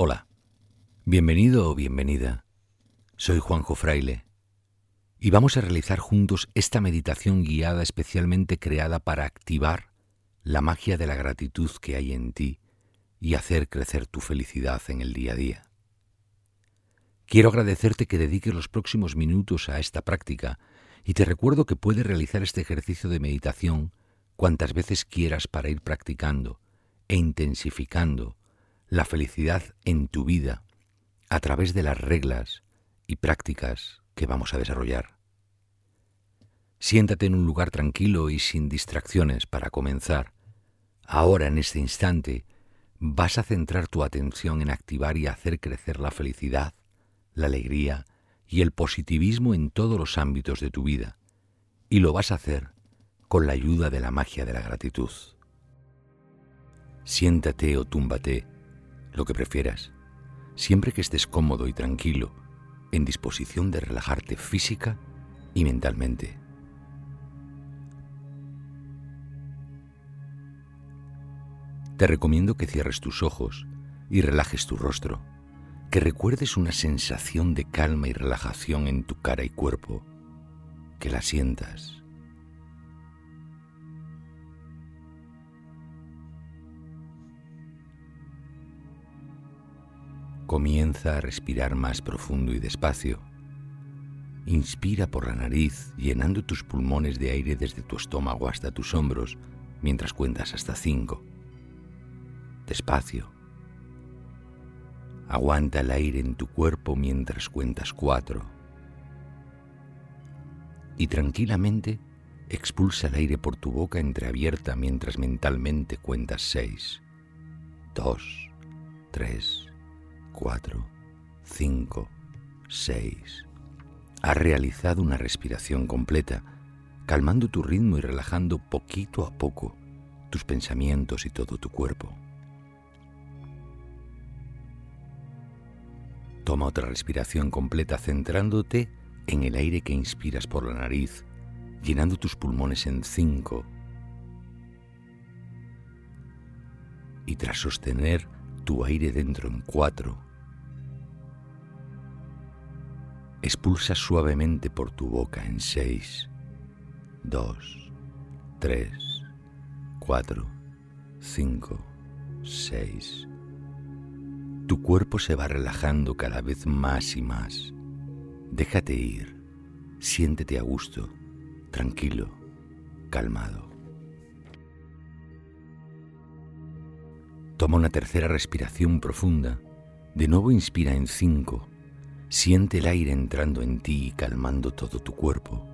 Hola, bienvenido o bienvenida. Soy Juanjo Fraile y vamos a realizar juntos esta meditación guiada especialmente creada para activar la magia de la gratitud que hay en ti y hacer crecer tu felicidad en el día a día. Quiero agradecerte que dediques los próximos minutos a esta práctica y te recuerdo que puedes realizar este ejercicio de meditación cuantas veces quieras para ir practicando e intensificando la felicidad en tu vida a través de las reglas y prácticas que vamos a desarrollar. Siéntate en un lugar tranquilo y sin distracciones para comenzar. Ahora, en este instante, vas a centrar tu atención en activar y hacer crecer la felicidad, la alegría y el positivismo en todos los ámbitos de tu vida. Y lo vas a hacer con la ayuda de la magia de la gratitud. Siéntate o túmbate lo que prefieras, siempre que estés cómodo y tranquilo, en disposición de relajarte física y mentalmente. Te recomiendo que cierres tus ojos y relajes tu rostro, que recuerdes una sensación de calma y relajación en tu cara y cuerpo, que la sientas Comienza a respirar más profundo y despacio. Inspira por la nariz, llenando tus pulmones de aire desde tu estómago hasta tus hombros mientras cuentas hasta cinco. Despacio. Aguanta el aire en tu cuerpo mientras cuentas cuatro. Y tranquilamente expulsa el aire por tu boca entreabierta mientras mentalmente cuentas seis, dos, tres, 4, 5, 6. Has realizado una respiración completa, calmando tu ritmo y relajando poquito a poco tus pensamientos y todo tu cuerpo. Toma otra respiración completa centrándote en el aire que inspiras por la nariz, llenando tus pulmones en 5. Y tras sostener tu aire dentro en 4, Expulsa suavemente por tu boca en seis, dos, tres, cuatro, cinco, seis. Tu cuerpo se va relajando cada vez más y más. Déjate ir, siéntete a gusto, tranquilo, calmado. Toma una tercera respiración profunda. De nuevo inspira en cinco Siente el aire entrando en ti y calmando todo tu cuerpo.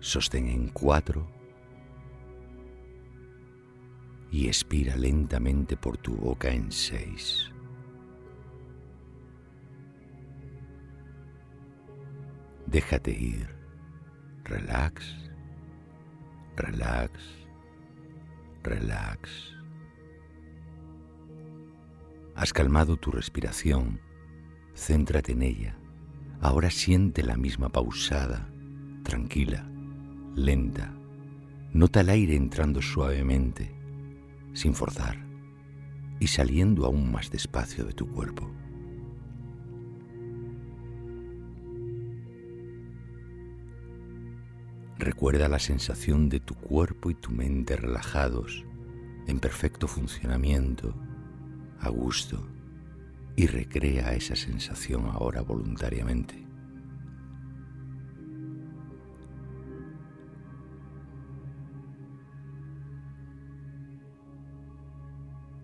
Sostén en cuatro y expira lentamente por tu boca en seis. Déjate ir. Relax, relax, relax. Has calmado tu respiración, céntrate en ella. Ahora siente la misma pausada, tranquila, lenta. Nota el aire entrando suavemente, sin forzar, y saliendo aún más despacio de tu cuerpo. Recuerda la sensación de tu cuerpo y tu mente relajados, en perfecto funcionamiento a gusto y recrea esa sensación ahora voluntariamente.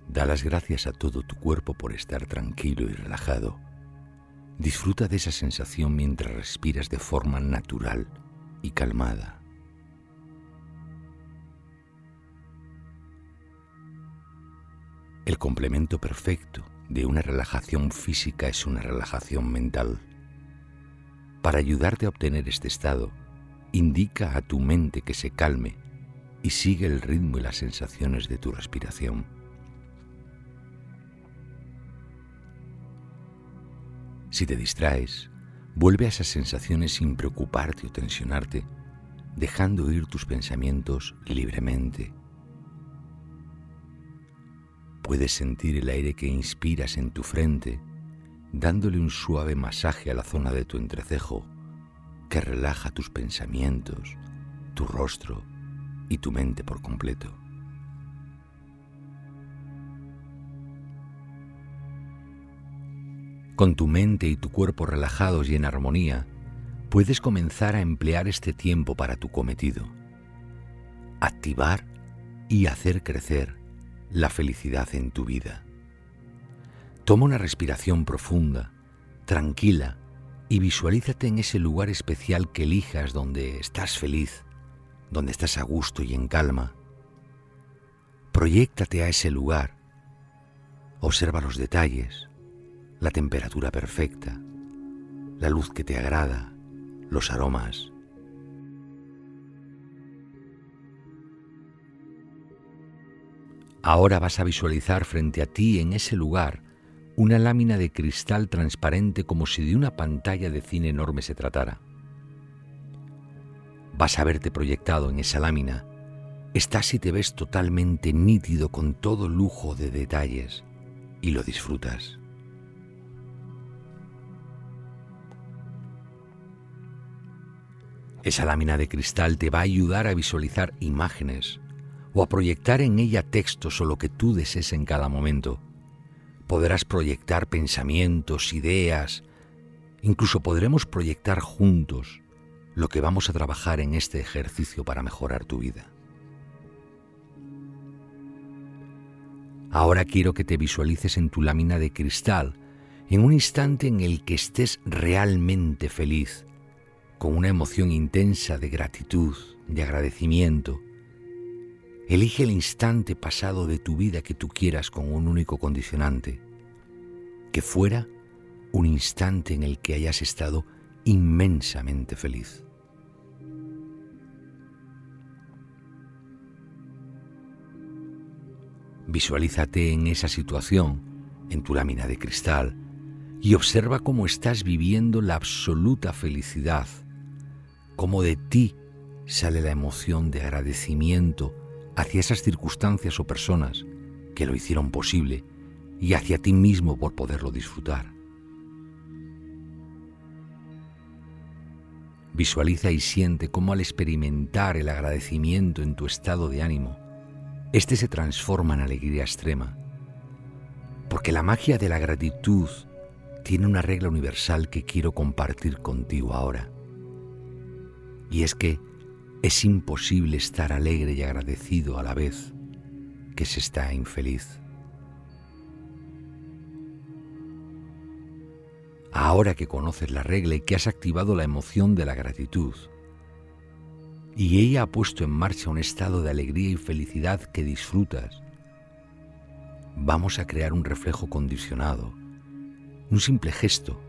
Da las gracias a todo tu cuerpo por estar tranquilo y relajado. Disfruta de esa sensación mientras respiras de forma natural y calmada. El complemento perfecto de una relajación física es una relajación mental. Para ayudarte a obtener este estado, indica a tu mente que se calme y sigue el ritmo y las sensaciones de tu respiración. Si te distraes, vuelve a esas sensaciones sin preocuparte o tensionarte, dejando ir tus pensamientos libremente Puedes sentir el aire que inspiras en tu frente, dándole un suave masaje a la zona de tu entrecejo que relaja tus pensamientos, tu rostro y tu mente por completo. Con tu mente y tu cuerpo relajados y en armonía, puedes comenzar a emplear este tiempo para tu cometido. Activar y hacer crecer la felicidad en tu vida. Toma una respiración profunda, tranquila, y visualízate en ese lugar especial que elijas donde estás feliz, donde estás a gusto y en calma. Proyéctate a ese lugar. Observa los detalles, la temperatura perfecta, la luz que te agrada, los aromas. Ahora vas a visualizar frente a ti en ese lugar una lámina de cristal transparente como si de una pantalla de cine enorme se tratara. Vas a verte proyectado en esa lámina. Estás y te ves totalmente nítido con todo lujo de detalles y lo disfrutas. Esa lámina de cristal te va a ayudar a visualizar imágenes o a proyectar en ella textos o lo que tú desees en cada momento. Podrás proyectar pensamientos, ideas, incluso podremos proyectar juntos lo que vamos a trabajar en este ejercicio para mejorar tu vida. Ahora quiero que te visualices en tu lámina de cristal, en un instante en el que estés realmente feliz, con una emoción intensa de gratitud, de agradecimiento. Elige el instante pasado de tu vida que tú quieras con un único condicionante, que fuera un instante en el que hayas estado inmensamente feliz. Visualízate en esa situación, en tu lámina de cristal, y observa cómo estás viviendo la absoluta felicidad cómo de ti sale la emoción de agradecimiento hacia esas circunstancias o personas que lo hicieron posible y hacia ti mismo por poderlo disfrutar. Visualiza y siente cómo al experimentar el agradecimiento en tu estado de ánimo, éste se transforma en alegría extrema. Porque la magia de la gratitud tiene una regla universal que quiero compartir contigo ahora. Y es que es imposible estar alegre y agradecido a la vez que se está infeliz. Ahora que conoces la regla y que has activado la emoción de la gratitud, y ella ha puesto en marcha un estado de alegría y felicidad que disfrutas, vamos a crear un reflejo condicionado, un simple gesto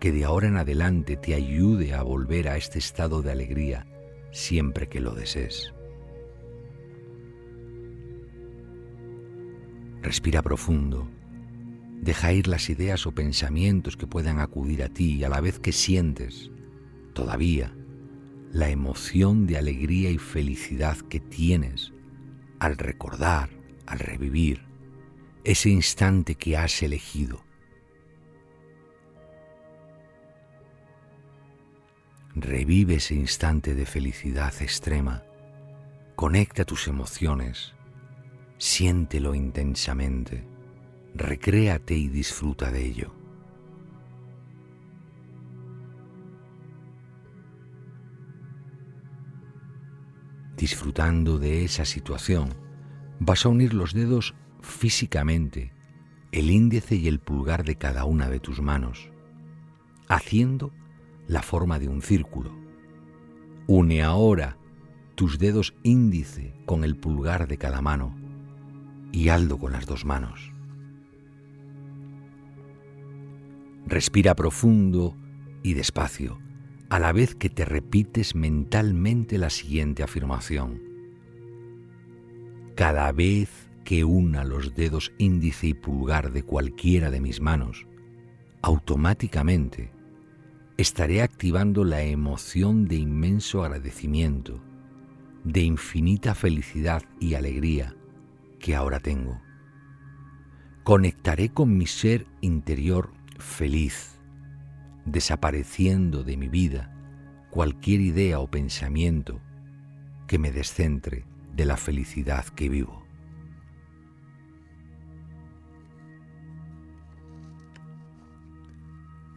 que de ahora en adelante te ayude a volver a este estado de alegría siempre que lo desees. Respira profundo, deja ir las ideas o pensamientos que puedan acudir a ti a la vez que sientes, todavía, la emoción de alegría y felicidad que tienes al recordar, al revivir ese instante que has elegido Revive ese instante de felicidad extrema. Conecta tus emociones. Siéntelo intensamente. Recréate y disfruta de ello. Disfrutando de esa situación, vas a unir los dedos físicamente, el índice y el pulgar de cada una de tus manos, haciendo la forma de un círculo. Une ahora tus dedos índice con el pulgar de cada mano y aldo con las dos manos. Respira profundo y despacio, a la vez que te repites mentalmente la siguiente afirmación. Cada vez que una los dedos índice y pulgar de cualquiera de mis manos, automáticamente estaré activando la emoción de inmenso agradecimiento, de infinita felicidad y alegría que ahora tengo. Conectaré con mi ser interior feliz, desapareciendo de mi vida cualquier idea o pensamiento que me descentre de la felicidad que vivo.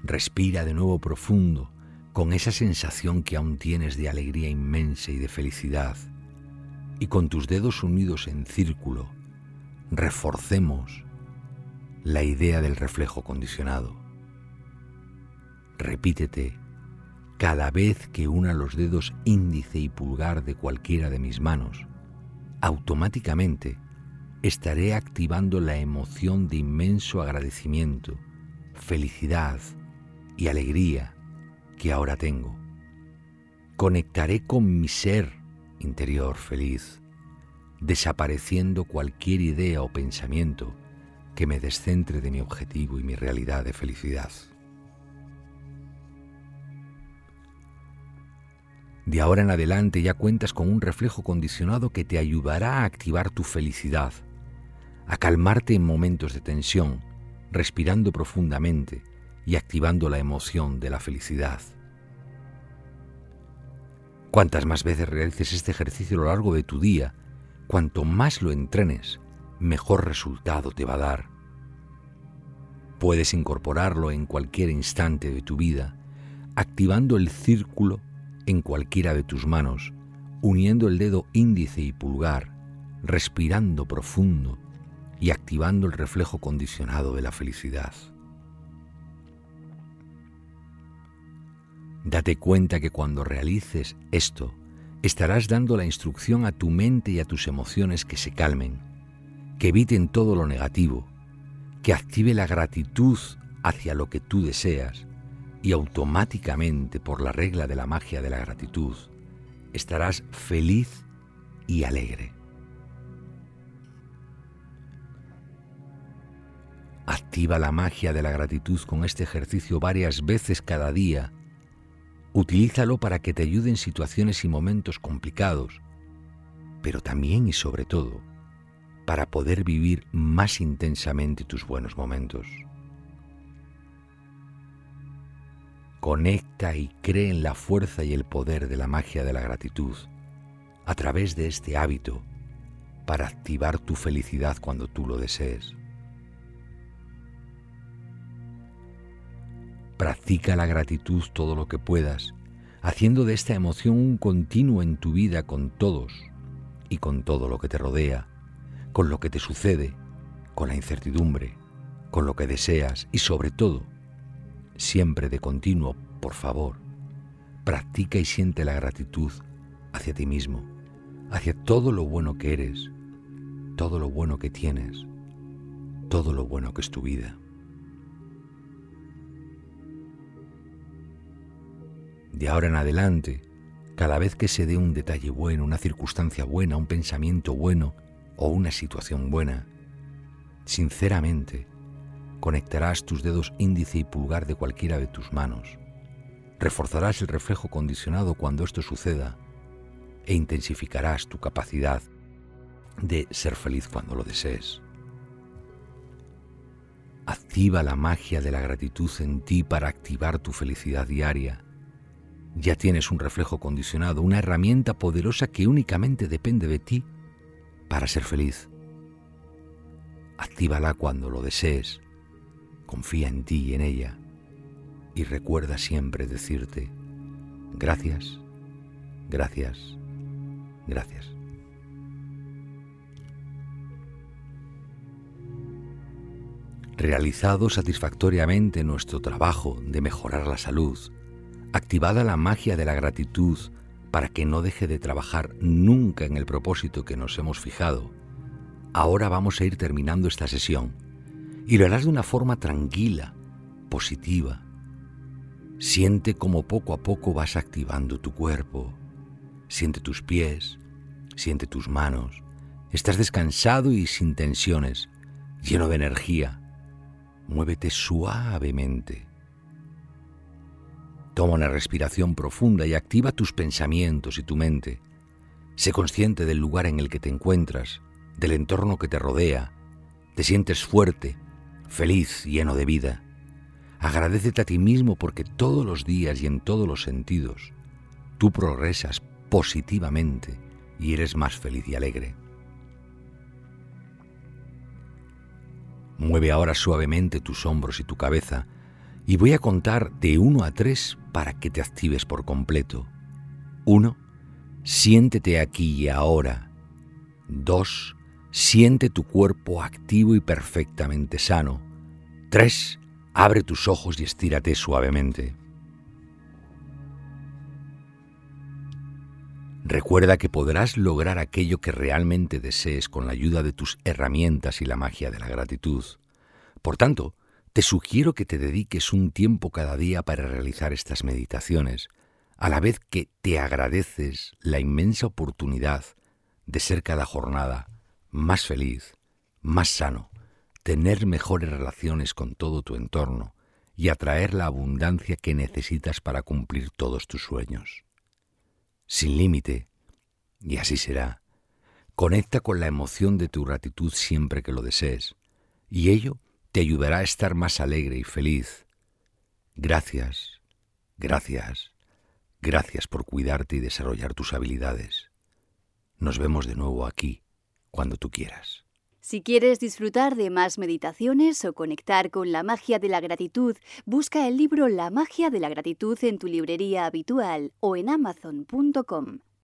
Respira de nuevo profundo con esa sensación que aún tienes de alegría inmensa y de felicidad. Y con tus dedos unidos en círculo, reforcemos la idea del reflejo condicionado. Repítete, cada vez que una los dedos índice y pulgar de cualquiera de mis manos, automáticamente estaré activando la emoción de inmenso agradecimiento, felicidad, y alegría que ahora tengo. Conectaré con mi ser interior feliz, desapareciendo cualquier idea o pensamiento que me descentre de mi objetivo y mi realidad de felicidad. De ahora en adelante ya cuentas con un reflejo condicionado que te ayudará a activar tu felicidad, a calmarte en momentos de tensión, respirando profundamente, y activando la emoción de la felicidad. Cuantas más veces realices este ejercicio a lo largo de tu día, cuanto más lo entrenes, mejor resultado te va a dar. Puedes incorporarlo en cualquier instante de tu vida, activando el círculo en cualquiera de tus manos, uniendo el dedo índice y pulgar, respirando profundo y activando el reflejo condicionado de la felicidad. Date cuenta que cuando realices esto, estarás dando la instrucción a tu mente y a tus emociones que se calmen, que eviten todo lo negativo, que active la gratitud hacia lo que tú deseas y automáticamente, por la regla de la magia de la gratitud, estarás feliz y alegre. Activa la magia de la gratitud con este ejercicio varias veces cada día Utilízalo para que te ayude en situaciones y momentos complicados, pero también y sobre todo para poder vivir más intensamente tus buenos momentos. Conecta y cree en la fuerza y el poder de la magia de la gratitud a través de este hábito para activar tu felicidad cuando tú lo desees. Practica la gratitud todo lo que puedas, haciendo de esta emoción un continuo en tu vida con todos y con todo lo que te rodea, con lo que te sucede, con la incertidumbre, con lo que deseas y sobre todo, siempre de continuo, por favor, practica y siente la gratitud hacia ti mismo, hacia todo lo bueno que eres, todo lo bueno que tienes, todo lo bueno que es tu vida. De ahora en adelante, cada vez que se dé un detalle bueno, una circunstancia buena, un pensamiento bueno o una situación buena, sinceramente, conectarás tus dedos índice y pulgar de cualquiera de tus manos, reforzarás el reflejo condicionado cuando esto suceda e intensificarás tu capacidad de ser feliz cuando lo desees. Activa la magia de la gratitud en ti para activar tu felicidad diaria ya tienes un reflejo condicionado, una herramienta poderosa que únicamente depende de ti para ser feliz. Actívala cuando lo desees, confía en ti y en ella y recuerda siempre decirte gracias, gracias, gracias. Realizado satisfactoriamente nuestro trabajo de mejorar la salud, activada la magia de la gratitud para que no deje de trabajar nunca en el propósito que nos hemos fijado, ahora vamos a ir terminando esta sesión y lo harás de una forma tranquila, positiva. Siente como poco a poco vas activando tu cuerpo, siente tus pies, siente tus manos, estás descansado y sin tensiones, lleno de energía. Muévete suavemente Toma una respiración profunda y activa tus pensamientos y tu mente. Sé consciente del lugar en el que te encuentras, del entorno que te rodea Te sientes fuerte, feliz, lleno de vida. Agradecete a ti mismo porque todos los días y en todos los sentidos tú progresas positivamente y eres más feliz y alegre. Mueve ahora suavemente tus hombros y tu cabeza y voy a contar de uno a tres para que te actives por completo. Uno, siéntete aquí y ahora. Dos, siente tu cuerpo activo y perfectamente sano. Tres, abre tus ojos y estírate suavemente. Recuerda que podrás lograr aquello que realmente desees con la ayuda de tus herramientas y la magia de la gratitud. Por tanto, te sugiero que te dediques un tiempo cada día para realizar estas meditaciones, a la vez que te agradeces la inmensa oportunidad de ser cada jornada más feliz, más sano, tener mejores relaciones con todo tu entorno y atraer la abundancia que necesitas para cumplir todos tus sueños sin límite, y así será. Conecta con la emoción de tu gratitud siempre que lo desees, y ello te ayudará a estar más alegre y feliz. Gracias, gracias, gracias por cuidarte y desarrollar tus habilidades. Nos vemos de nuevo aquí, cuando tú quieras. Si quieres disfrutar de más meditaciones o conectar con la magia de la gratitud, busca el libro La magia de la gratitud en tu librería habitual o en amazon.com.